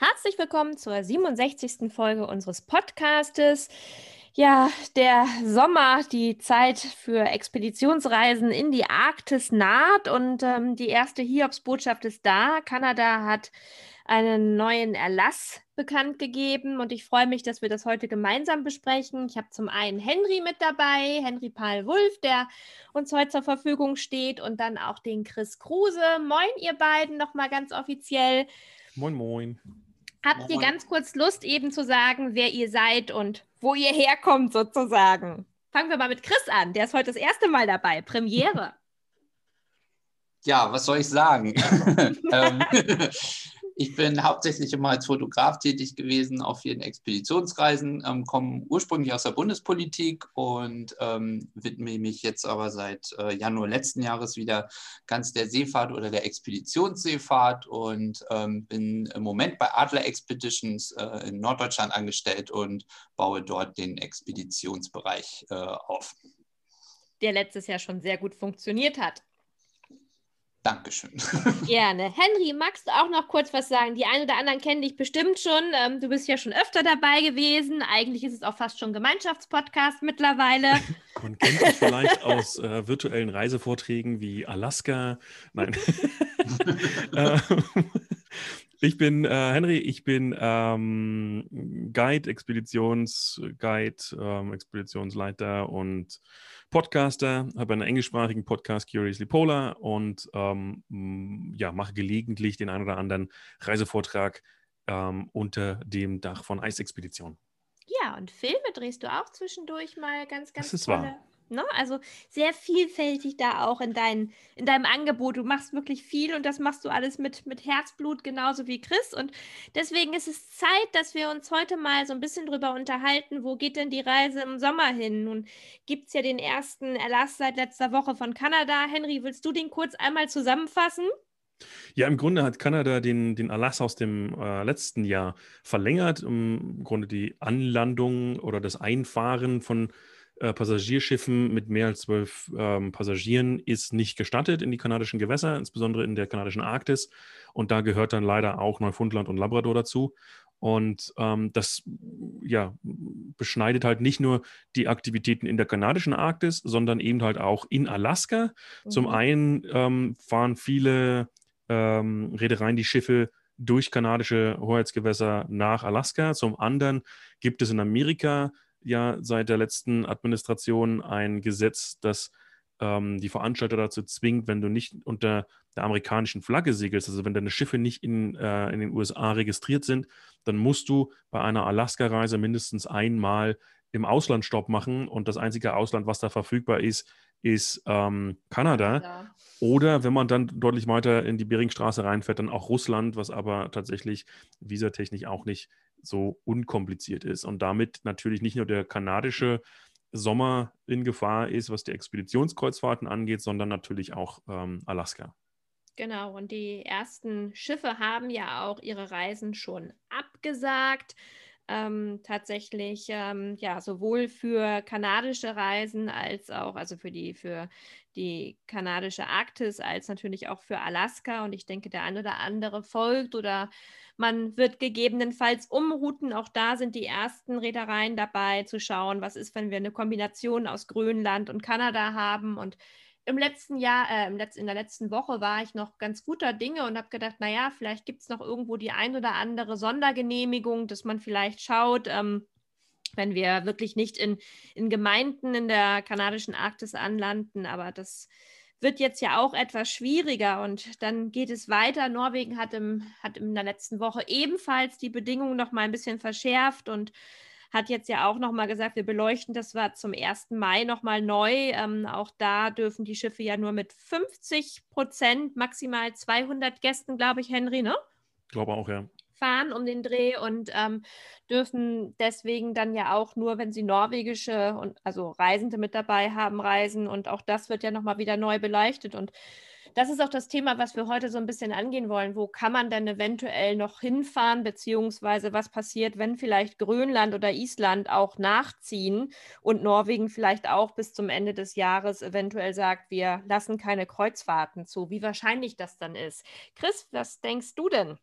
Herzlich willkommen zur 67. Folge unseres Podcastes. Ja, der Sommer, die Zeit für Expeditionsreisen in die Arktis naht und ähm, die erste Hiobsbotschaft ist da. Kanada hat einen neuen Erlass bekannt gegeben und ich freue mich, dass wir das heute gemeinsam besprechen. Ich habe zum einen Henry mit dabei, Henry Paul Wulff, der uns heute zur Verfügung steht und dann auch den Chris Kruse. Moin, ihr beiden, nochmal ganz offiziell. Moin, moin. Habt ihr ganz kurz Lust, eben zu sagen, wer ihr seid und wo ihr herkommt, sozusagen? Fangen wir mal mit Chris an. Der ist heute das erste Mal dabei. Premiere. Ja, was soll ich sagen? Ähm, ich bin hauptsächlich immer als Fotograf tätig gewesen auf vielen Expeditionsreisen, ähm, komme ursprünglich aus der Bundespolitik und ähm, widme mich jetzt aber seit äh, Januar letzten Jahres wieder ganz der Seefahrt oder der Expeditionsseefahrt und ähm, bin im Moment bei Adler Expeditions äh, in Norddeutschland angestellt und baue dort den Expeditionsbereich äh, auf. Der letztes Jahr schon sehr gut funktioniert hat. Dankeschön. Gerne. Henry, magst du auch noch kurz was sagen? Die einen oder anderen kennen dich bestimmt schon. Ähm, du bist ja schon öfter dabei gewesen. Eigentlich ist es auch fast schon Gemeinschaftspodcast mittlerweile. Man kennt dich vielleicht aus äh, virtuellen Reisevorträgen wie Alaska. Nein. Ich bin äh, Henry, ich bin ähm, Guide, Expeditionsguide, ähm, Expeditionsleiter und Podcaster, habe einen englischsprachigen Podcast, Curiously Polar, und ähm, ja, mache gelegentlich den einen oder anderen Reisevortrag ähm, unter dem Dach von Eisexpedition. Ja, und Filme drehst du auch zwischendurch mal ganz, ganz das ist tolle. Wahr. Ne? Also sehr vielfältig da auch in, dein, in deinem Angebot. Du machst wirklich viel und das machst du alles mit, mit Herzblut, genauso wie Chris. Und deswegen ist es Zeit, dass wir uns heute mal so ein bisschen drüber unterhalten, wo geht denn die Reise im Sommer hin? Nun gibt es ja den ersten Erlass seit letzter Woche von Kanada. Henry, willst du den kurz einmal zusammenfassen? Ja, im Grunde hat Kanada den, den Erlass aus dem äh, letzten Jahr verlängert, um im Grunde die Anlandung oder das Einfahren von äh, Passagierschiffen mit mehr als zwölf ähm, Passagieren ist nicht gestattet in die kanadischen Gewässer, insbesondere in der kanadischen Arktis. Und da gehört dann leider auch Neufundland und Labrador dazu. Und ähm, das ja, beschneidet halt nicht nur die Aktivitäten in der kanadischen Arktis, sondern eben halt auch in Alaska. Mhm. Zum einen ähm, fahren viele ähm, Reedereien die Schiffe durch kanadische Hoheitsgewässer nach Alaska. Zum anderen gibt es in Amerika ja seit der letzten Administration ein Gesetz, das ähm, die Veranstalter dazu zwingt, wenn du nicht unter der amerikanischen Flagge segelst, also wenn deine Schiffe nicht in, äh, in den USA registriert sind, dann musst du bei einer Alaska-Reise mindestens einmal im Ausland Stopp machen und das einzige Ausland, was da verfügbar ist, ist ähm, Kanada. Ja. Oder wenn man dann deutlich weiter in die Beringstraße reinfährt, dann auch Russland, was aber tatsächlich visatechnisch auch nicht so unkompliziert ist und damit natürlich nicht nur der kanadische Sommer in Gefahr ist, was die Expeditionskreuzfahrten angeht, sondern natürlich auch ähm, Alaska. Genau, und die ersten Schiffe haben ja auch ihre Reisen schon abgesagt ähm, tatsächlich ähm, ja sowohl für kanadische Reisen als auch also für die für die kanadische Arktis als natürlich auch für Alaska und ich denke der eine oder andere folgt oder man wird gegebenenfalls umrouten. Auch da sind die ersten Reedereien dabei zu schauen, was ist, wenn wir eine Kombination aus Grönland und Kanada haben und im letzten Jahr, äh, im Letz-, in der letzten Woche war ich noch ganz guter Dinge und habe gedacht, naja, vielleicht gibt es noch irgendwo die ein oder andere Sondergenehmigung, dass man vielleicht schaut, ähm, wenn wir wirklich nicht in, in Gemeinden in der kanadischen Arktis anlanden, aber das wird jetzt ja auch etwas schwieriger und dann geht es weiter. Norwegen hat, im, hat in der letzten Woche ebenfalls die Bedingungen noch mal ein bisschen verschärft und hat jetzt ja auch nochmal gesagt, wir beleuchten das war zum 1. Mai nochmal neu. Ähm, auch da dürfen die Schiffe ja nur mit 50 Prozent, maximal 200 Gästen, glaube ich, Henry, ne? Ich glaube auch, ja. Fahren um den Dreh und ähm, dürfen deswegen dann ja auch nur, wenn sie norwegische und also Reisende mit dabei haben, reisen. Und auch das wird ja nochmal wieder neu beleuchtet. Und das ist auch das Thema, was wir heute so ein bisschen angehen wollen. Wo kann man denn eventuell noch hinfahren, beziehungsweise was passiert, wenn vielleicht Grönland oder Island auch nachziehen und Norwegen vielleicht auch bis zum Ende des Jahres eventuell sagt, wir lassen keine Kreuzfahrten zu. Wie wahrscheinlich das dann ist. Chris, was denkst du denn?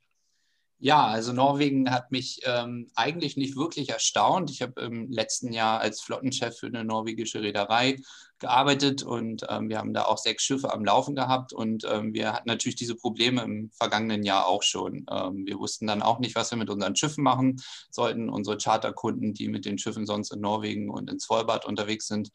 Ja, also Norwegen hat mich ähm, eigentlich nicht wirklich erstaunt. Ich habe im letzten Jahr als Flottenchef für eine norwegische Reederei gearbeitet und ähm, wir haben da auch sechs Schiffe am Laufen gehabt und ähm, wir hatten natürlich diese Probleme im vergangenen Jahr auch schon. Ähm, wir wussten dann auch nicht, was wir mit unseren Schiffen machen sollten. Unsere Charterkunden, die mit den Schiffen sonst in Norwegen und in Svalbard unterwegs sind,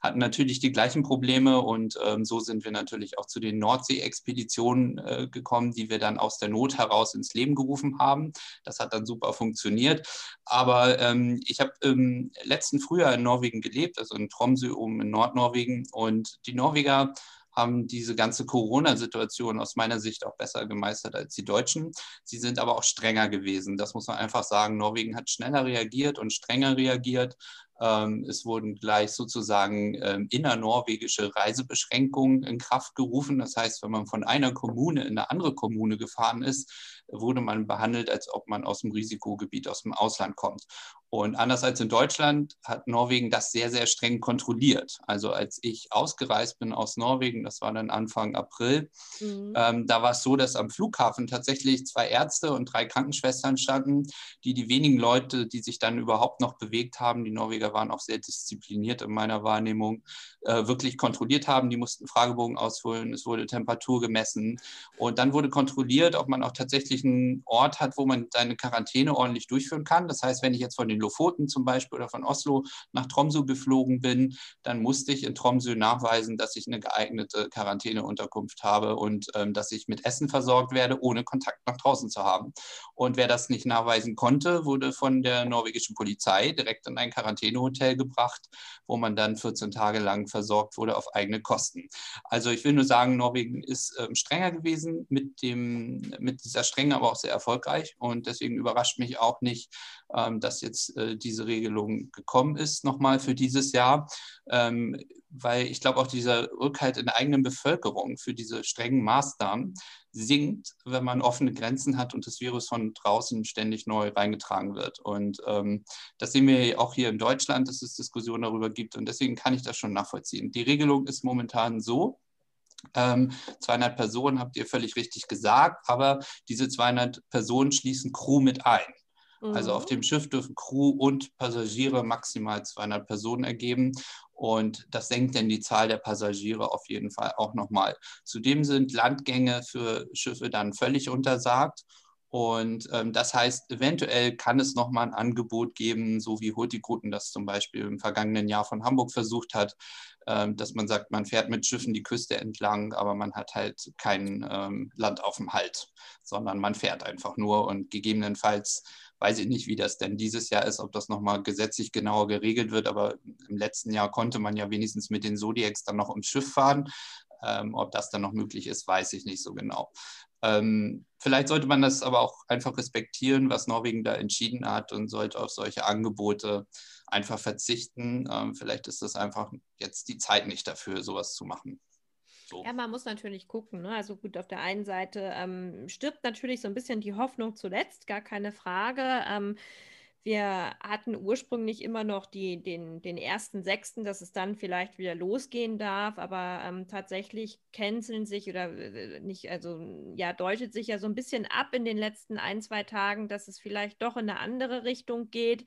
hatten natürlich die gleichen Probleme und ähm, so sind wir natürlich auch zu den Nordsee-Expeditionen äh, gekommen, die wir dann aus der Not heraus ins Leben gerufen haben. Das hat dann super funktioniert. Aber ähm, ich habe im letzten Frühjahr in Norwegen gelebt, also in Tromsø oben in Nordnorwegen und die Norweger haben diese ganze Corona-Situation aus meiner Sicht auch besser gemeistert als die Deutschen. Sie sind aber auch strenger gewesen. Das muss man einfach sagen. Norwegen hat schneller reagiert und strenger reagiert. Ähm, es wurden gleich sozusagen ähm, innernorwegische Reisebeschränkungen in Kraft gerufen. Das heißt, wenn man von einer Kommune in eine andere Kommune gefahren ist, wurde man behandelt, als ob man aus dem Risikogebiet, aus dem Ausland kommt. Und anders als in Deutschland hat Norwegen das sehr, sehr streng kontrolliert. Also als ich ausgereist bin aus Norwegen, das war dann Anfang April, mhm. ähm, da war es so, dass am Flughafen tatsächlich zwei Ärzte und drei Krankenschwestern standen, die die wenigen Leute, die sich dann überhaupt noch bewegt haben, die Norweger waren auch sehr diszipliniert in meiner Wahrnehmung, äh, wirklich kontrolliert haben. Die mussten Fragebogen ausfüllen, es wurde Temperatur gemessen und dann wurde kontrolliert, ob man auch tatsächlich einen Ort hat, wo man seine Quarantäne ordentlich durchführen kann. Das heißt, wenn ich jetzt von den Lofoten zum Beispiel oder von Oslo nach Tromsø geflogen bin, dann musste ich in Tromsø nachweisen, dass ich eine geeignete Quarantäneunterkunft habe und ähm, dass ich mit Essen versorgt werde, ohne Kontakt nach draußen zu haben. Und wer das nicht nachweisen konnte, wurde von der norwegischen Polizei direkt in ein Quarantänehotel gebracht, wo man dann 14 Tage lang versorgt wurde auf eigene Kosten. Also ich will nur sagen, Norwegen ist ähm, strenger gewesen mit, dem, mit dieser Strenge, aber auch sehr erfolgreich. Und deswegen überrascht mich auch nicht, ähm, dass jetzt äh, diese Regelung gekommen ist, nochmal für dieses Jahr. Ähm, weil ich glaube, auch dieser Rückhalt in der eigenen Bevölkerung für diese strengen Maßnahmen sinkt, wenn man offene Grenzen hat und das Virus von draußen ständig neu reingetragen wird. Und ähm, das sehen wir auch hier in Deutschland, dass es Diskussionen darüber gibt. Und deswegen kann ich das schon nachvollziehen. Die Regelung ist momentan so, ähm, 200 Personen habt ihr völlig richtig gesagt, aber diese 200 Personen schließen Crew mit ein. Also auf mhm. dem Schiff dürfen Crew und Passagiere maximal 200 Personen ergeben. Und das senkt dann die Zahl der Passagiere auf jeden Fall auch nochmal. Zudem sind Landgänge für Schiffe dann völlig untersagt. Und ähm, das heißt, eventuell kann es nochmal ein Angebot geben, so wie Hurtigruten das zum Beispiel im vergangenen Jahr von Hamburg versucht hat, ähm, dass man sagt, man fährt mit Schiffen die Küste entlang, aber man hat halt kein ähm, Land auf dem Halt, sondern man fährt einfach nur und gegebenenfalls weiß ich nicht, wie das denn dieses Jahr ist, ob das nochmal gesetzlich genauer geregelt wird, aber im letzten Jahr konnte man ja wenigstens mit den Zodiacs dann noch ums Schiff fahren. Ähm, ob das dann noch möglich ist, weiß ich nicht so genau. Ähm, vielleicht sollte man das aber auch einfach respektieren, was Norwegen da entschieden hat und sollte auf solche Angebote einfach verzichten. Ähm, vielleicht ist das einfach jetzt die Zeit nicht dafür, sowas zu machen. So. Ja, man muss natürlich gucken. Ne? Also gut, auf der einen Seite ähm, stirbt natürlich so ein bisschen die Hoffnung zuletzt, gar keine Frage. Ähm, wir hatten ursprünglich immer noch die, den, den ersten Sechsten, dass es dann vielleicht wieder losgehen darf, aber ähm, tatsächlich canceln sich oder äh, nicht, also ja, deutet sich ja so ein bisschen ab in den letzten ein, zwei Tagen, dass es vielleicht doch in eine andere Richtung geht.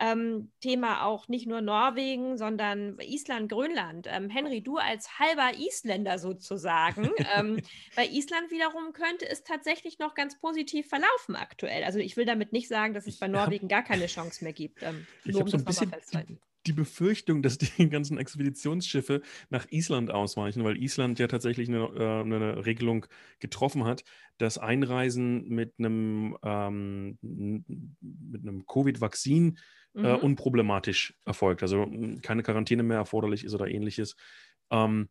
Ähm, Thema auch nicht nur Norwegen, sondern Island, Grönland. Ähm, Henry, du als halber Isländer sozusagen, ähm, bei Island wiederum könnte es tatsächlich noch ganz positiv verlaufen aktuell. Also ich will damit nicht sagen, dass es bei Norwegen gar keine Chance mehr gibt. Ähm, ich habe so ein bisschen die Befürchtung, dass die ganzen Expeditionsschiffe nach Island ausweichen, weil Island ja tatsächlich eine, äh, eine Regelung getroffen hat, dass Einreisen mit einem, ähm, mit einem Covid-Vakzin äh, mhm. unproblematisch erfolgt. Also keine Quarantäne mehr erforderlich ist oder ähnliches. Ähm,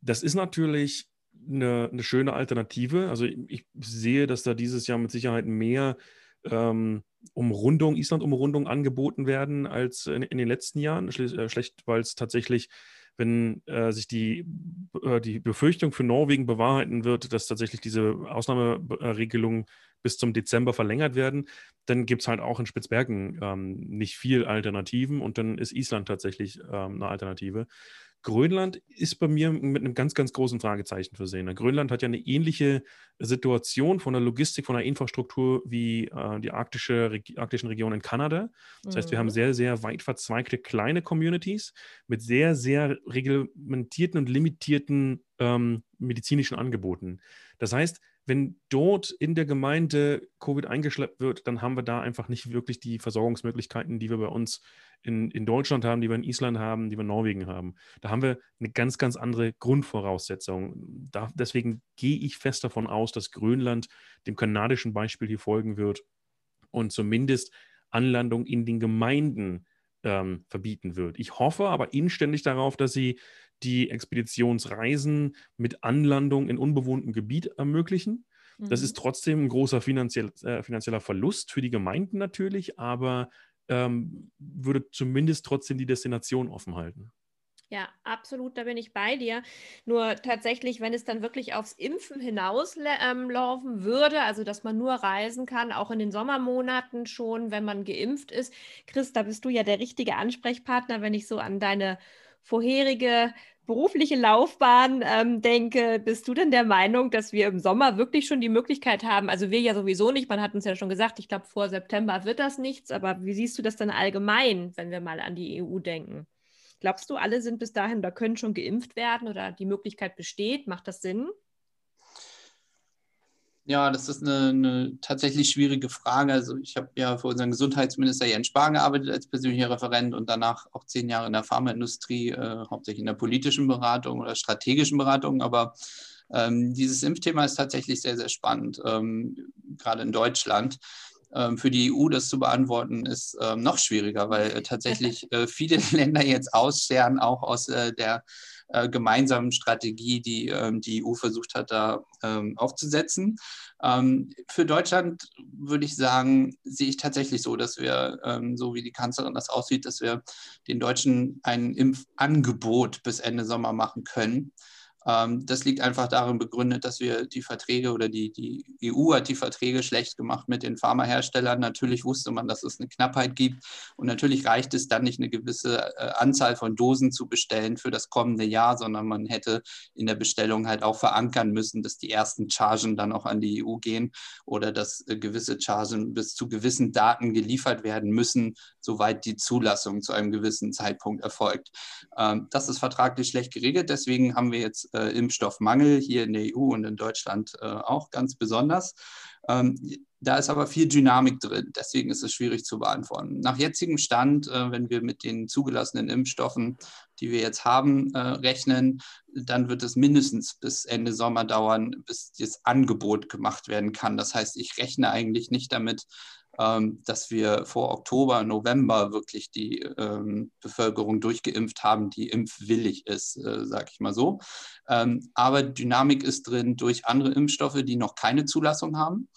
das ist natürlich eine, eine, schöne Alternative. Also ich, ich, sehe, dass da dieses Jahr mit Sicherheit mehr ähm, Umrundung, Island-Umrundung angeboten werden als in, in den letzten Jahren. Schle schlecht, weil es tatsächlich wenn äh, sich die, äh, die Befürchtung für Norwegen bewahrheiten wird, dass tatsächlich diese Ausnahmeregelungen bis zum Dezember verlängert werden, dann gibt es halt auch in Spitzbergen ähm, nicht viel Alternativen und dann ist Island tatsächlich ähm, eine Alternative. Grönland ist bei mir mit einem ganz, ganz großen Fragezeichen versehen. Grönland hat ja eine ähnliche Situation von der Logistik, von der Infrastruktur wie äh, die arktische, arktischen Regionen in Kanada. Das heißt, wir haben mhm. sehr, sehr weit verzweigte kleine Communities mit sehr, sehr reglementierten und limitierten ähm, medizinischen Angeboten. Das heißt, wenn dort in der Gemeinde Covid eingeschleppt wird, dann haben wir da einfach nicht wirklich die Versorgungsmöglichkeiten, die wir bei uns in, in Deutschland haben, die wir in Island haben, die wir in Norwegen haben. Da haben wir eine ganz, ganz andere Grundvoraussetzung. Da, deswegen gehe ich fest davon aus, dass Grönland dem kanadischen Beispiel hier folgen wird und zumindest Anlandung in den Gemeinden ähm, verbieten wird. Ich hoffe aber inständig darauf, dass sie die Expeditionsreisen mit Anlandung in unbewohntem Gebiet ermöglichen. Mhm. Das ist trotzdem ein großer finanziell, äh, finanzieller Verlust für die Gemeinden natürlich, aber ähm, würde zumindest trotzdem die Destination offen halten. Ja, absolut, da bin ich bei dir. Nur tatsächlich, wenn es dann wirklich aufs Impfen hinauslaufen ähm, würde, also dass man nur reisen kann, auch in den Sommermonaten schon, wenn man geimpft ist. Chris, da bist du ja der richtige Ansprechpartner, wenn ich so an deine vorherige berufliche Laufbahn ähm, denke, bist du denn der Meinung, dass wir im Sommer wirklich schon die Möglichkeit haben, also wir ja sowieso nicht, man hat uns ja schon gesagt, ich glaube, vor September wird das nichts, aber wie siehst du das dann allgemein, wenn wir mal an die EU denken? Glaubst du, alle sind bis dahin oder können schon geimpft werden oder die Möglichkeit besteht? Macht das Sinn? Ja, das ist eine, eine, tatsächlich schwierige Frage. Also ich habe ja für unseren Gesundheitsminister Jens Spahn gearbeitet als persönlicher Referent und danach auch zehn Jahre in der Pharmaindustrie, äh, hauptsächlich in der politischen Beratung oder strategischen Beratung. Aber ähm, dieses Impfthema ist tatsächlich sehr, sehr spannend, ähm, gerade in Deutschland. Ähm, für die EU das zu beantworten, ist ähm, noch schwieriger, weil äh, tatsächlich äh, viele Länder jetzt aussterben, auch aus äh, der äh, gemeinsamen Strategie, die ähm, die EU versucht hat, da ähm, aufzusetzen. Ähm, für Deutschland würde ich sagen, sehe ich tatsächlich so, dass wir, ähm, so wie die Kanzlerin das aussieht, dass wir den Deutschen ein Impfangebot bis Ende Sommer machen können. Ähm, das liegt einfach darin begründet, dass wir die Verträge oder die, die EU hat die Verträge schlecht gemacht mit den Pharmaherstellern. Natürlich wusste man, dass es eine Knappheit gibt und natürlich reicht es dann nicht, eine gewisse äh, Anzahl von Dosen zu bestellen für das kommende Jahr, sondern man hätte in der Bestellung halt auch verankern müssen, dass die ersten Chargen dann auch an die EU gehen oder dass äh, gewisse Chargen bis zu gewissen Daten geliefert werden müssen, soweit die Zulassung zu einem gewissen Zeitpunkt erfolgt. Ähm, das ist vertraglich schlecht geregelt, deswegen haben wir jetzt äh, Impfstoffmangel hier in der EU und in Deutschland äh, auch ganz besonders. Ähm, da ist aber viel Dynamik drin, deswegen ist es schwierig zu beantworten. Nach jetzigem Stand, äh, wenn wir mit den zugelassenen Impfstoffen, die wir jetzt haben, äh, rechnen, dann wird es mindestens bis Ende Sommer dauern, bis das Angebot gemacht werden kann. Das heißt, ich rechne eigentlich nicht damit, dass wir vor Oktober, November wirklich die ähm, Bevölkerung durchgeimpft haben, die impfwillig ist, äh, sage ich mal so. Ähm, aber Dynamik ist drin durch andere Impfstoffe, die noch keine Zulassung haben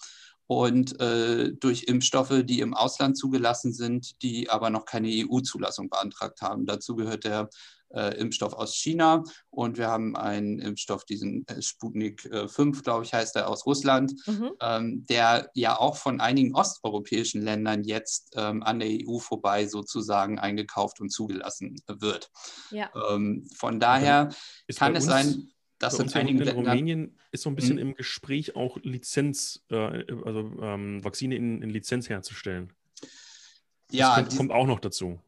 und äh, durch Impfstoffe, die im Ausland zugelassen sind, die aber noch keine EU-Zulassung beantragt haben. Dazu gehört der äh, Impfstoff aus China und wir haben einen Impfstoff, diesen äh, Sputnik äh, 5, glaube ich, heißt er, aus Russland, mhm. ähm, der ja auch von einigen osteuropäischen Ländern jetzt ähm, an der EU vorbei sozusagen eingekauft und zugelassen wird. Ja. Ähm, von daher ist kann es sein, dass in einigen in Ländern. Rumänien ist so ein bisschen hm? im Gespräch auch Lizenz, äh, also ähm, Vakzine in, in, Lizenz herzustellen. Das ja, kommt, kommt auch noch dazu.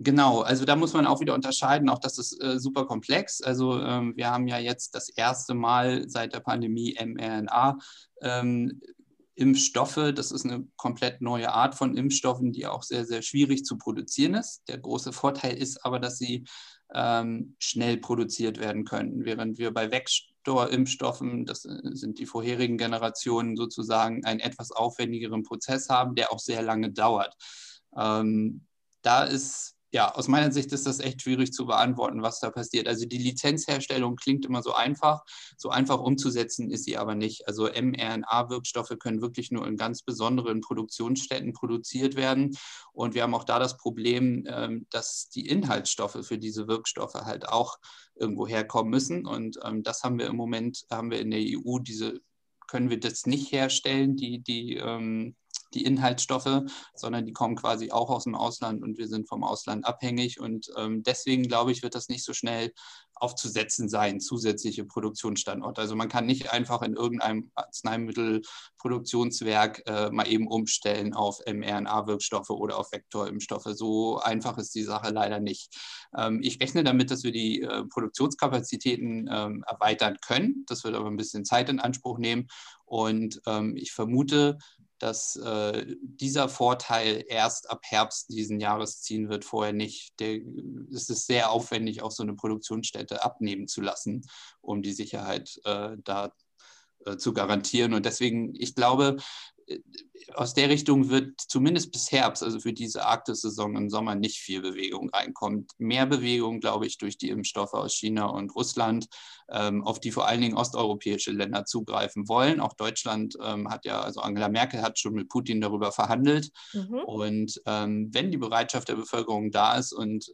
Genau, also da muss man auch wieder unterscheiden, auch das ist äh, super komplex. Also ähm, wir haben ja jetzt das erste Mal seit der Pandemie mRNA. Ähm, Impfstoffe, das ist eine komplett neue Art von Impfstoffen, die auch sehr, sehr schwierig zu produzieren ist. Der große Vorteil ist aber, dass sie ähm, schnell produziert werden können, während wir bei Vektorimpfstoffen, das äh, sind die vorherigen Generationen sozusagen, einen etwas aufwendigeren Prozess haben, der auch sehr lange dauert. Ähm, da ist ja, aus meiner Sicht ist das echt schwierig zu beantworten, was da passiert. Also die Lizenzherstellung klingt immer so einfach, so einfach umzusetzen ist sie aber nicht. Also mRNA-Wirkstoffe können wirklich nur in ganz besonderen Produktionsstätten produziert werden. Und wir haben auch da das Problem, ähm, dass die Inhaltsstoffe für diese Wirkstoffe halt auch irgendwo herkommen müssen. Und ähm, das haben wir im Moment, haben wir in der EU diese können wir das nicht herstellen, die, die ähm, die Inhaltsstoffe, sondern die kommen quasi auch aus dem Ausland und wir sind vom Ausland abhängig. Und ähm, deswegen glaube ich, wird das nicht so schnell aufzusetzen sein, zusätzliche Produktionsstandorte. Also man kann nicht einfach in irgendeinem Arzneimittelproduktionswerk äh, mal eben umstellen auf mRNA-Wirkstoffe oder auf Vektorimpfstoffe. So einfach ist die Sache leider nicht. Ähm, ich rechne damit, dass wir die äh, Produktionskapazitäten ähm, erweitern können. Das wird aber ein bisschen Zeit in Anspruch nehmen. Und ähm, ich vermute, dass äh, dieser Vorteil erst ab Herbst diesen Jahres ziehen wird, vorher nicht. Der, es ist sehr aufwendig, auch so eine Produktionsstätte abnehmen zu lassen, um die Sicherheit äh, da äh, zu garantieren. Und deswegen, ich glaube, aus der Richtung wird zumindest bis Herbst, also für diese Arktis-Saison im Sommer, nicht viel Bewegung reinkommen. Mehr Bewegung, glaube ich, durch die Impfstoffe aus China und Russland, ähm, auf die vor allen Dingen osteuropäische Länder zugreifen wollen. Auch Deutschland ähm, hat ja, also Angela Merkel hat schon mit Putin darüber verhandelt. Mhm. Und ähm, wenn die Bereitschaft der Bevölkerung da ist und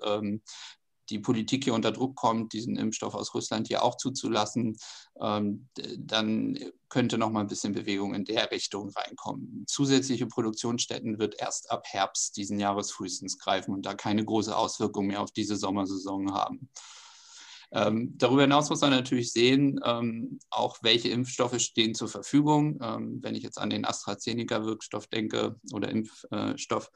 die Politik hier unter Druck kommt, diesen Impfstoff aus Russland hier auch zuzulassen, ähm, dann könnte noch mal ein bisschen Bewegung in der Richtung reinkommen. Zusätzliche Produktionsstätten wird erst ab Herbst diesen Jahres frühestens greifen und da keine große Auswirkung mehr auf diese Sommersaison haben. Ähm, darüber hinaus muss man natürlich sehen, ähm, auch welche Impfstoffe stehen zur Verfügung. Ähm, wenn ich jetzt an den AstraZeneca-Wirkstoff denke oder Impfstoff,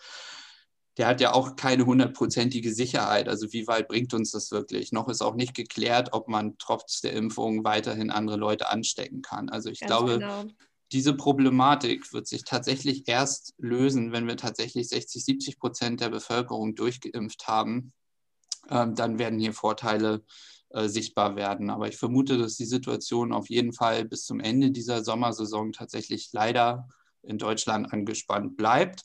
der hat ja auch keine hundertprozentige Sicherheit. Also wie weit bringt uns das wirklich? Noch ist auch nicht geklärt, ob man trotz der Impfung weiterhin andere Leute anstecken kann. Also ich Ganz glaube, genau. diese Problematik wird sich tatsächlich erst lösen, wenn wir tatsächlich 60, 70 Prozent der Bevölkerung durchgeimpft haben. Ähm, dann werden hier Vorteile äh, sichtbar werden. Aber ich vermute, dass die Situation auf jeden Fall bis zum Ende dieser Sommersaison tatsächlich leider in Deutschland angespannt bleibt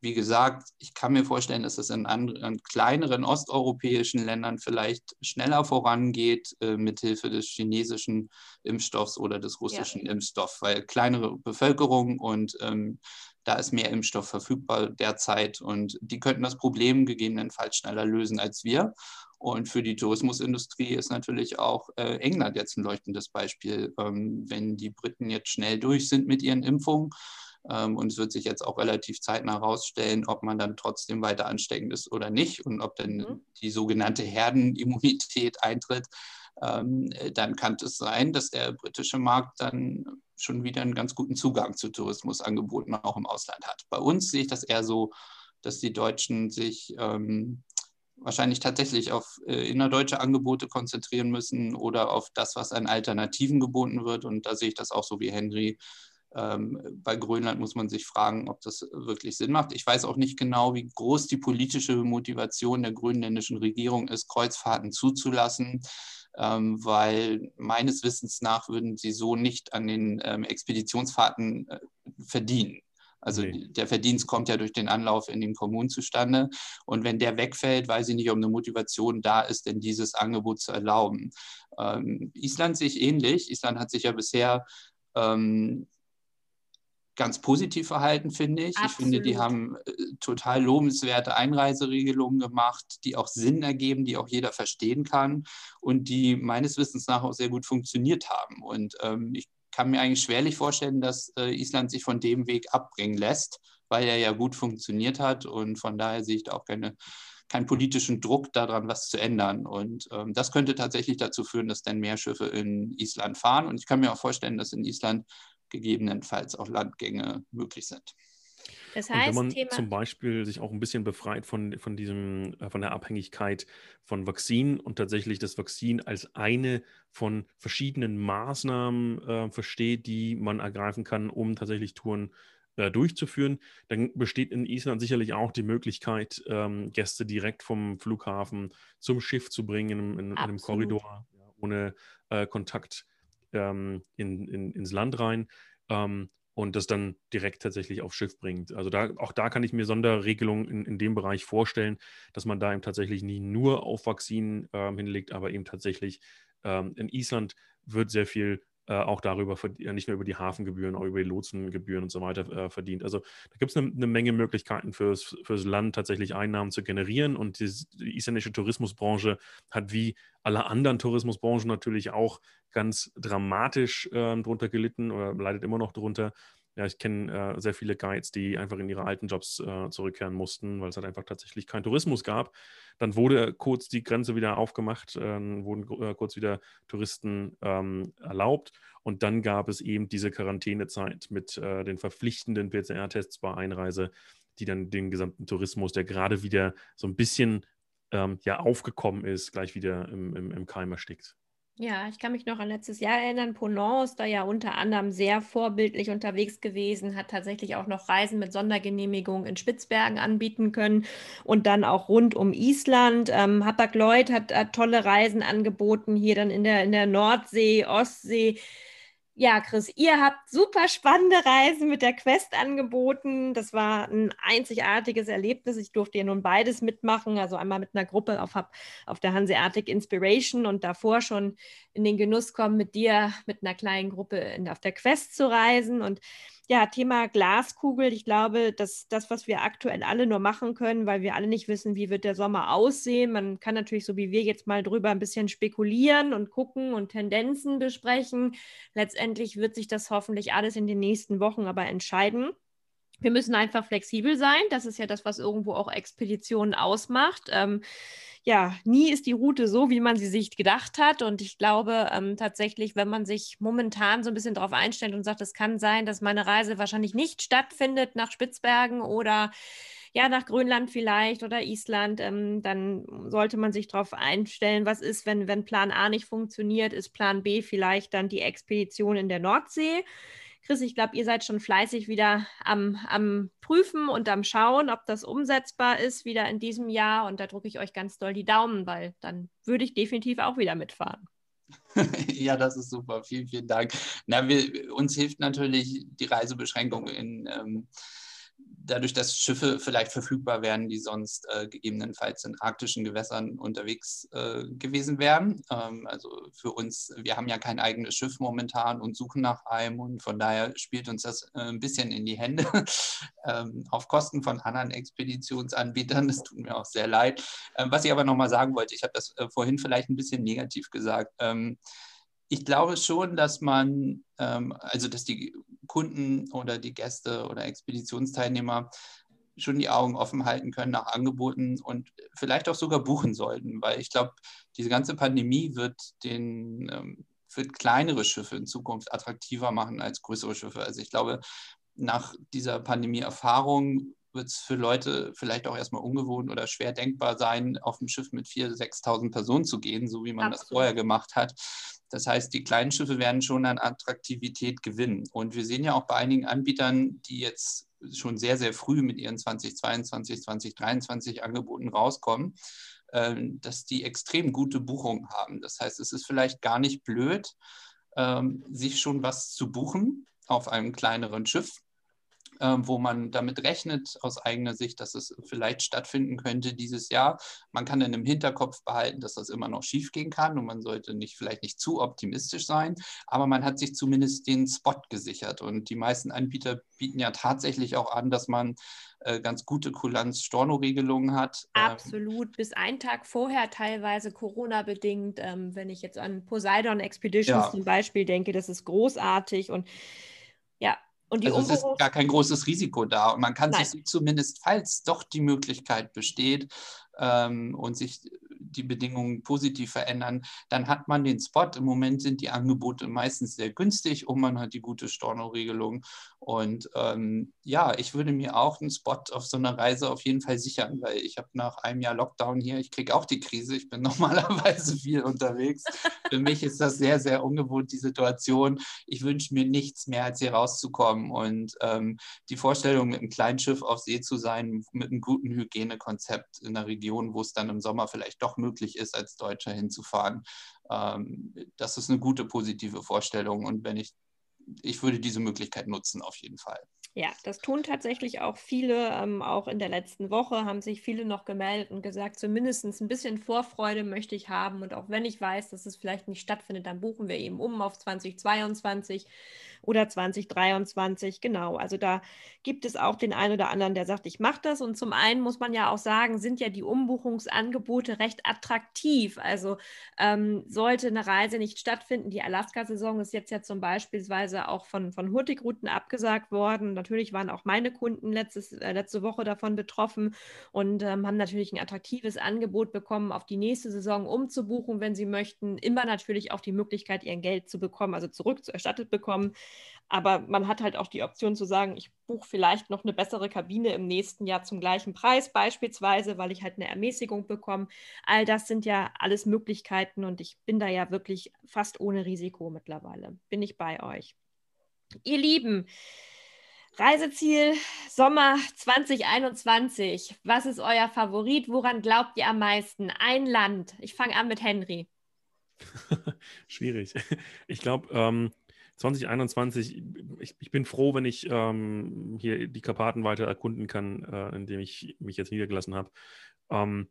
wie gesagt, ich kann mir vorstellen, dass es in anderen kleineren osteuropäischen Ländern vielleicht schneller vorangeht äh, mithilfe des chinesischen Impfstoffs oder des russischen ja. Impfstoffs, weil kleinere Bevölkerung und ähm, da ist mehr Impfstoff verfügbar derzeit und die könnten das Problem gegebenenfalls schneller lösen als wir. Und für die Tourismusindustrie ist natürlich auch äh, England jetzt ein leuchtendes Beispiel. Ähm, wenn die Briten jetzt schnell durch sind mit ihren Impfungen, und es wird sich jetzt auch relativ zeitnah herausstellen, ob man dann trotzdem weiter ansteckend ist oder nicht und ob dann mhm. die sogenannte Herdenimmunität eintritt. Ähm, dann kann es sein, dass der britische Markt dann schon wieder einen ganz guten Zugang zu Tourismusangeboten auch im Ausland hat. Bei uns sehe ich das eher so, dass die Deutschen sich ähm, wahrscheinlich tatsächlich auf äh, innerdeutsche Angebote konzentrieren müssen oder auf das, was an Alternativen geboten wird. Und da sehe ich das auch so wie Henry, ähm, bei Grönland muss man sich fragen, ob das wirklich Sinn macht. Ich weiß auch nicht genau, wie groß die politische Motivation der grönländischen Regierung ist, Kreuzfahrten zuzulassen, ähm, weil meines Wissens nach würden sie so nicht an den ähm, Expeditionsfahrten äh, verdienen. Also nee. der Verdienst kommt ja durch den Anlauf in den Kommunen zustande. Und wenn der wegfällt, weiß ich nicht, ob eine Motivation da ist, denn dieses Angebot zu erlauben. Ähm, Island sehe ich ähnlich. Island hat sich ja bisher ähm, ganz positiv verhalten, finde ich. Absolut. Ich finde, die haben äh, total lobenswerte Einreiseregelungen gemacht, die auch Sinn ergeben, die auch jeder verstehen kann und die meines Wissens nach auch sehr gut funktioniert haben. Und ähm, ich kann mir eigentlich schwerlich vorstellen, dass äh, Island sich von dem Weg abbringen lässt, weil er ja gut funktioniert hat. Und von daher sehe ich da auch keine, keinen politischen Druck daran, was zu ändern. Und ähm, das könnte tatsächlich dazu führen, dass dann mehr Schiffe in Island fahren. Und ich kann mir auch vorstellen, dass in Island gegebenenfalls auch Landgänge möglich sind. Das heißt, und wenn man Thema zum Beispiel sich auch ein bisschen befreit von, von, diesem, äh, von der Abhängigkeit von Vakzin und tatsächlich das Vakzin als eine von verschiedenen Maßnahmen äh, versteht, die man ergreifen kann, um tatsächlich Touren äh, durchzuführen, dann besteht in Island sicherlich auch die Möglichkeit, ähm, Gäste direkt vom Flughafen zum Schiff zu bringen, in, in, in einem Korridor, ja, ohne äh, Kontakt ähm, in, in, ins Land rein. Ähm, und das dann direkt tatsächlich aufs Schiff bringt. Also da, auch da kann ich mir Sonderregelungen in, in dem Bereich vorstellen, dass man da eben tatsächlich nicht nur auf Vakzinen äh, hinlegt, aber eben tatsächlich ähm, in Island wird sehr viel äh, auch darüber, nicht nur über die Hafengebühren, auch über die Lotsengebühren und so weiter äh, verdient. Also da gibt es eine, eine, Menge Möglichkeiten fürs, fürs Land tatsächlich Einnahmen zu generieren und die, die isländische Tourismusbranche hat wie alle anderen Tourismusbranchen natürlich auch ganz dramatisch äh, drunter gelitten oder leidet immer noch drunter. Ja, ich kenne äh, sehr viele Guides, die einfach in ihre alten Jobs äh, zurückkehren mussten, weil es halt einfach tatsächlich keinen Tourismus gab. Dann wurde kurz die Grenze wieder aufgemacht, äh, wurden kurz wieder Touristen ähm, erlaubt und dann gab es eben diese Quarantänezeit mit äh, den verpflichtenden PCR-Tests bei Einreise, die dann den gesamten Tourismus, der gerade wieder so ein bisschen ähm, ja aufgekommen ist, gleich wieder im, im, im Keim erstickt. Ja, ich kann mich noch an letztes Jahr erinnern. Ponant ist da ja unter anderem sehr vorbildlich unterwegs gewesen, hat tatsächlich auch noch Reisen mit Sondergenehmigung in Spitzbergen anbieten können und dann auch rund um Island. Ähm, Hapag-Lloyd hat, hat tolle Reisen angeboten, hier dann in der, in der Nordsee, Ostsee. Ja, Chris, ihr habt super spannende Reisen mit der Quest angeboten. Das war ein einzigartiges Erlebnis. Ich durfte ja nun beides mitmachen. Also einmal mit einer Gruppe auf, auf der Hanseatic Inspiration und davor schon in den Genuss kommen, mit dir mit einer kleinen Gruppe auf der Quest zu reisen. Und ja, Thema Glaskugel. Ich glaube, dass das, was wir aktuell alle nur machen können, weil wir alle nicht wissen, wie wird der Sommer aussehen. Man kann natürlich, so wie wir jetzt mal drüber ein bisschen spekulieren und gucken und Tendenzen besprechen. Letztendlich wird sich das hoffentlich alles in den nächsten Wochen aber entscheiden. Wir müssen einfach flexibel sein. Das ist ja das, was irgendwo auch Expeditionen ausmacht. Ähm, ja, nie ist die Route so, wie man sie sich gedacht hat. Und ich glaube ähm, tatsächlich, wenn man sich momentan so ein bisschen darauf einstellt und sagt, es kann sein, dass meine Reise wahrscheinlich nicht stattfindet nach Spitzbergen oder ja, nach Grönland vielleicht oder Island, ähm, dann sollte man sich darauf einstellen, was ist, wenn, wenn Plan A nicht funktioniert, ist Plan B vielleicht dann die Expedition in der Nordsee. Chris, ich glaube, ihr seid schon fleißig wieder am, am Prüfen und am Schauen, ob das umsetzbar ist wieder in diesem Jahr. Und da drücke ich euch ganz doll die Daumen, weil dann würde ich definitiv auch wieder mitfahren. ja, das ist super. Vielen, vielen Dank. Na, wir, uns hilft natürlich die Reisebeschränkung in. Ähm, dadurch, dass Schiffe vielleicht verfügbar wären, die sonst äh, gegebenenfalls in arktischen Gewässern unterwegs äh, gewesen wären. Ähm, also für uns, wir haben ja kein eigenes Schiff momentan und suchen nach einem und von daher spielt uns das äh, ein bisschen in die Hände ähm, auf Kosten von anderen Expeditionsanbietern. Das tut mir auch sehr leid. Ähm, was ich aber nochmal sagen wollte, ich habe das äh, vorhin vielleicht ein bisschen negativ gesagt. Ich glaube schon, dass man, ähm, also dass die Kunden oder die Gäste oder Expeditionsteilnehmer schon die Augen offen halten können nach Angeboten und vielleicht auch sogar buchen sollten, weil ich glaube, diese ganze Pandemie wird den ähm, wird kleinere Schiffe in Zukunft attraktiver machen als größere Schiffe. Also ich glaube, nach dieser Pandemie-Erfahrung wird es für Leute vielleicht auch erstmal ungewohnt oder schwer denkbar sein, auf ein Schiff mit 4.000, 6.000 Personen zu gehen, so wie man Absolut. das vorher gemacht hat. Das heißt, die kleinen Schiffe werden schon an Attraktivität gewinnen. Und wir sehen ja auch bei einigen Anbietern, die jetzt schon sehr, sehr früh mit ihren 2022, 2023 Angeboten rauskommen, ähm, dass die extrem gute Buchungen haben. Das heißt, es ist vielleicht gar nicht blöd, ähm, sich schon was zu buchen auf einem kleineren Schiff wo man damit rechnet, aus eigener Sicht, dass es vielleicht stattfinden könnte dieses Jahr. Man kann dann im Hinterkopf behalten, dass das immer noch schiefgehen kann und man sollte nicht, vielleicht nicht zu optimistisch sein, aber man hat sich zumindest den Spot gesichert. Und die meisten Anbieter bieten ja tatsächlich auch an, dass man äh, ganz gute Kulanz-Storno-Regelungen hat. Ähm, Absolut, bis einen Tag vorher teilweise Corona-bedingt. Ähm, wenn ich jetzt an Poseidon Expeditions ja. zum Beispiel denke, das ist großartig und und also es ist gar kein großes Risiko da. Und man kann Nein. sich zumindest, falls doch die Möglichkeit besteht ähm, und sich die Bedingungen positiv verändern, dann hat man den Spot. Im Moment sind die Angebote meistens sehr günstig und man hat die gute Storno-Regelung. Und ähm, ja, ich würde mir auch einen Spot auf so einer Reise auf jeden Fall sichern, weil ich habe nach einem Jahr Lockdown hier, ich kriege auch die Krise. Ich bin normalerweise viel unterwegs. Für mich ist das sehr, sehr ungewohnt, die Situation. Ich wünsche mir nichts mehr, als hier rauszukommen. Und ähm, die Vorstellung, mit einem kleinen Schiff auf See zu sein, mit einem guten Hygienekonzept in einer Region, wo es dann im Sommer vielleicht doch möglich ist, als Deutscher hinzufahren. Ähm, das ist eine gute positive Vorstellung. Und wenn ich ich würde diese Möglichkeit nutzen, auf jeden Fall. Ja, das tun tatsächlich auch viele. Ähm, auch in der letzten Woche haben sich viele noch gemeldet und gesagt, zumindest ein bisschen Vorfreude möchte ich haben. Und auch wenn ich weiß, dass es vielleicht nicht stattfindet, dann buchen wir eben um auf 2022 oder 2023. Genau, also da gibt es auch den einen oder anderen, der sagt, ich mache das. Und zum einen muss man ja auch sagen, sind ja die Umbuchungsangebote recht attraktiv. Also ähm, sollte eine Reise nicht stattfinden, die Alaska-Saison ist jetzt ja zum Beispiel auch von, von Hurtigruten abgesagt worden. Natürlich waren auch meine Kunden letztes, äh, letzte Woche davon betroffen und ähm, haben natürlich ein attraktives Angebot bekommen, auf die nächste Saison umzubuchen, wenn sie möchten. Immer natürlich auch die Möglichkeit, ihr Geld zu bekommen, also zurückerstattet bekommen. Aber man hat halt auch die Option zu sagen, ich buche vielleicht noch eine bessere Kabine im nächsten Jahr zum gleichen Preis beispielsweise, weil ich halt eine Ermäßigung bekomme. All das sind ja alles Möglichkeiten und ich bin da ja wirklich fast ohne Risiko mittlerweile. Bin ich bei euch. Ihr Lieben, Reiseziel Sommer 2021. Was ist euer Favorit? Woran glaubt ihr am meisten? Ein Land. Ich fange an mit Henry. Schwierig. Ich glaube, ähm, 2021, ich, ich, bin froh, wenn ich ähm, hier die Karpaten weiter erkunden kann, äh, indem ich mich jetzt niedergelassen habe. Ähm,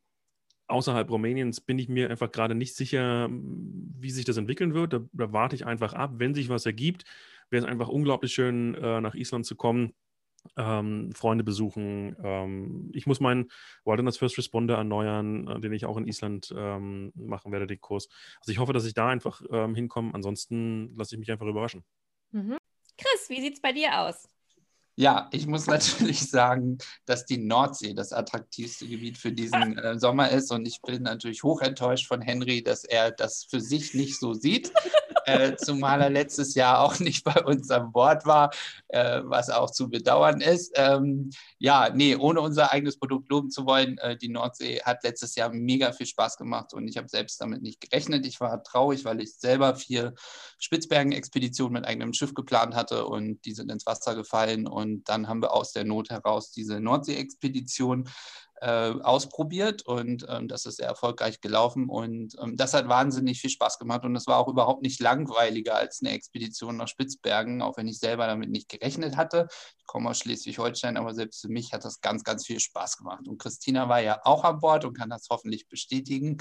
außerhalb Rumäniens bin ich mir einfach gerade nicht sicher, wie sich das entwickeln wird. Da, da warte ich einfach ab. Wenn sich was ergibt, wäre es einfach unglaublich schön, äh, nach Island zu kommen ähm, Freunde besuchen. Ähm, ich muss meinen Wilderness First Responder erneuern, äh, den ich auch in Island ähm, machen werde, den Kurs. Also ich hoffe, dass ich da einfach ähm, hinkomme. Ansonsten lasse ich mich einfach überraschen. Mhm. Chris, wie sieht es bei dir aus? Ja, ich muss natürlich sagen, dass die Nordsee das attraktivste Gebiet für diesen äh, Sommer ist. Und ich bin natürlich hoch enttäuscht von Henry, dass er das für sich nicht so sieht. Äh, zumal er letztes Jahr auch nicht bei uns an Bord war, äh, was auch zu bedauern ist. Ähm, ja, nee, ohne unser eigenes Produkt loben zu wollen, äh, die Nordsee hat letztes Jahr mega viel Spaß gemacht und ich habe selbst damit nicht gerechnet. Ich war traurig, weil ich selber vier Spitzbergen-Expeditionen mit eigenem Schiff geplant hatte und die sind ins Wasser gefallen und dann haben wir aus der Not heraus diese Nordsee-Expedition äh, ausprobiert und ähm, das ist sehr erfolgreich gelaufen und ähm, das hat wahnsinnig viel Spaß gemacht und es war auch überhaupt nicht langweiliger als eine Expedition nach Spitzbergen, auch wenn ich selber damit nicht gerechnet hatte. Ich komme aus Schleswig-Holstein, aber selbst für mich hat das ganz, ganz viel Spaß gemacht und Christina war ja auch an Bord und kann das hoffentlich bestätigen.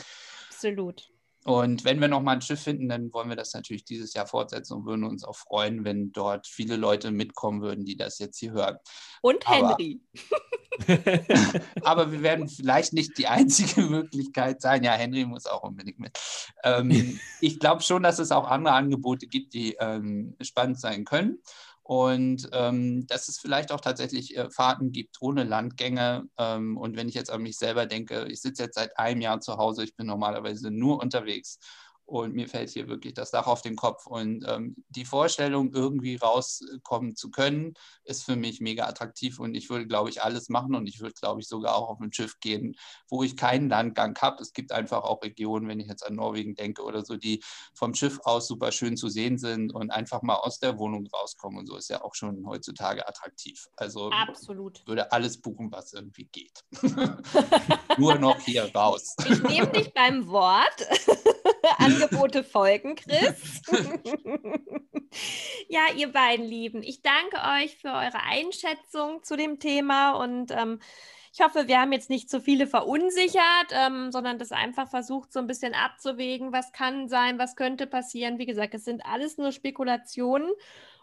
Absolut. Und wenn wir nochmal ein Schiff finden, dann wollen wir das natürlich dieses Jahr fortsetzen und würden uns auch freuen, wenn dort viele Leute mitkommen würden, die das jetzt hier hören. Und Henry. Aber, wir werden vielleicht nicht die einzige Möglichkeit sein. Ja, Henry muss auch unbedingt mit. Ähm, ich glaube schon, dass es auch andere Angebote gibt, die ähm, spannend sein können. Und ähm, dass es vielleicht auch tatsächlich äh, Fahrten gibt ohne Landgänge. Ähm, und wenn ich jetzt an mich selber denke, ich sitze jetzt seit einem Jahr zu Hause, ich bin normalerweise nur unterwegs und mir fällt hier wirklich das Dach auf den Kopf. Und ähm, die Vorstellung, irgendwie rauskommen zu können, ist für mich mega attraktiv. Und ich würde, glaube ich, alles machen. Und ich würde, glaube ich, sogar auch auf ein Schiff gehen, wo ich keinen Landgang habe. Es gibt einfach auch Regionen, wenn ich jetzt an Norwegen denke oder so, die vom Schiff aus super schön zu sehen sind und einfach mal aus der Wohnung rauskommen. Und so ist ja auch schon heutzutage attraktiv. Also Absolut. würde alles buchen, was irgendwie geht. Nur noch hier raus. Ich nehme dich beim Wort. Angebote folgen, Chris. ja, ihr beiden Lieben, ich danke euch für eure Einschätzung zu dem Thema und ähm, ich hoffe, wir haben jetzt nicht zu viele verunsichert, ähm, sondern das einfach versucht, so ein bisschen abzuwägen, was kann sein, was könnte passieren. Wie gesagt, es sind alles nur Spekulationen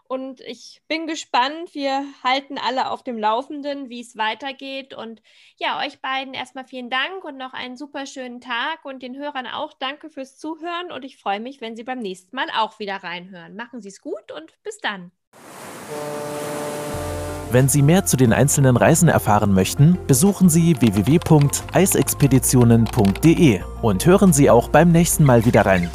und ich bin gespannt. Wir halten alle auf dem Laufenden, wie es weitergeht. Und ja, euch beiden erstmal vielen Dank und noch einen super schönen Tag. Und den Hörern auch danke fürs Zuhören. Und ich freue mich, wenn Sie beim nächsten Mal auch wieder reinhören. Machen Sie es gut und bis dann. Wenn Sie mehr zu den einzelnen Reisen erfahren möchten, besuchen Sie www.eisexpeditionen.de und hören Sie auch beim nächsten Mal wieder rein.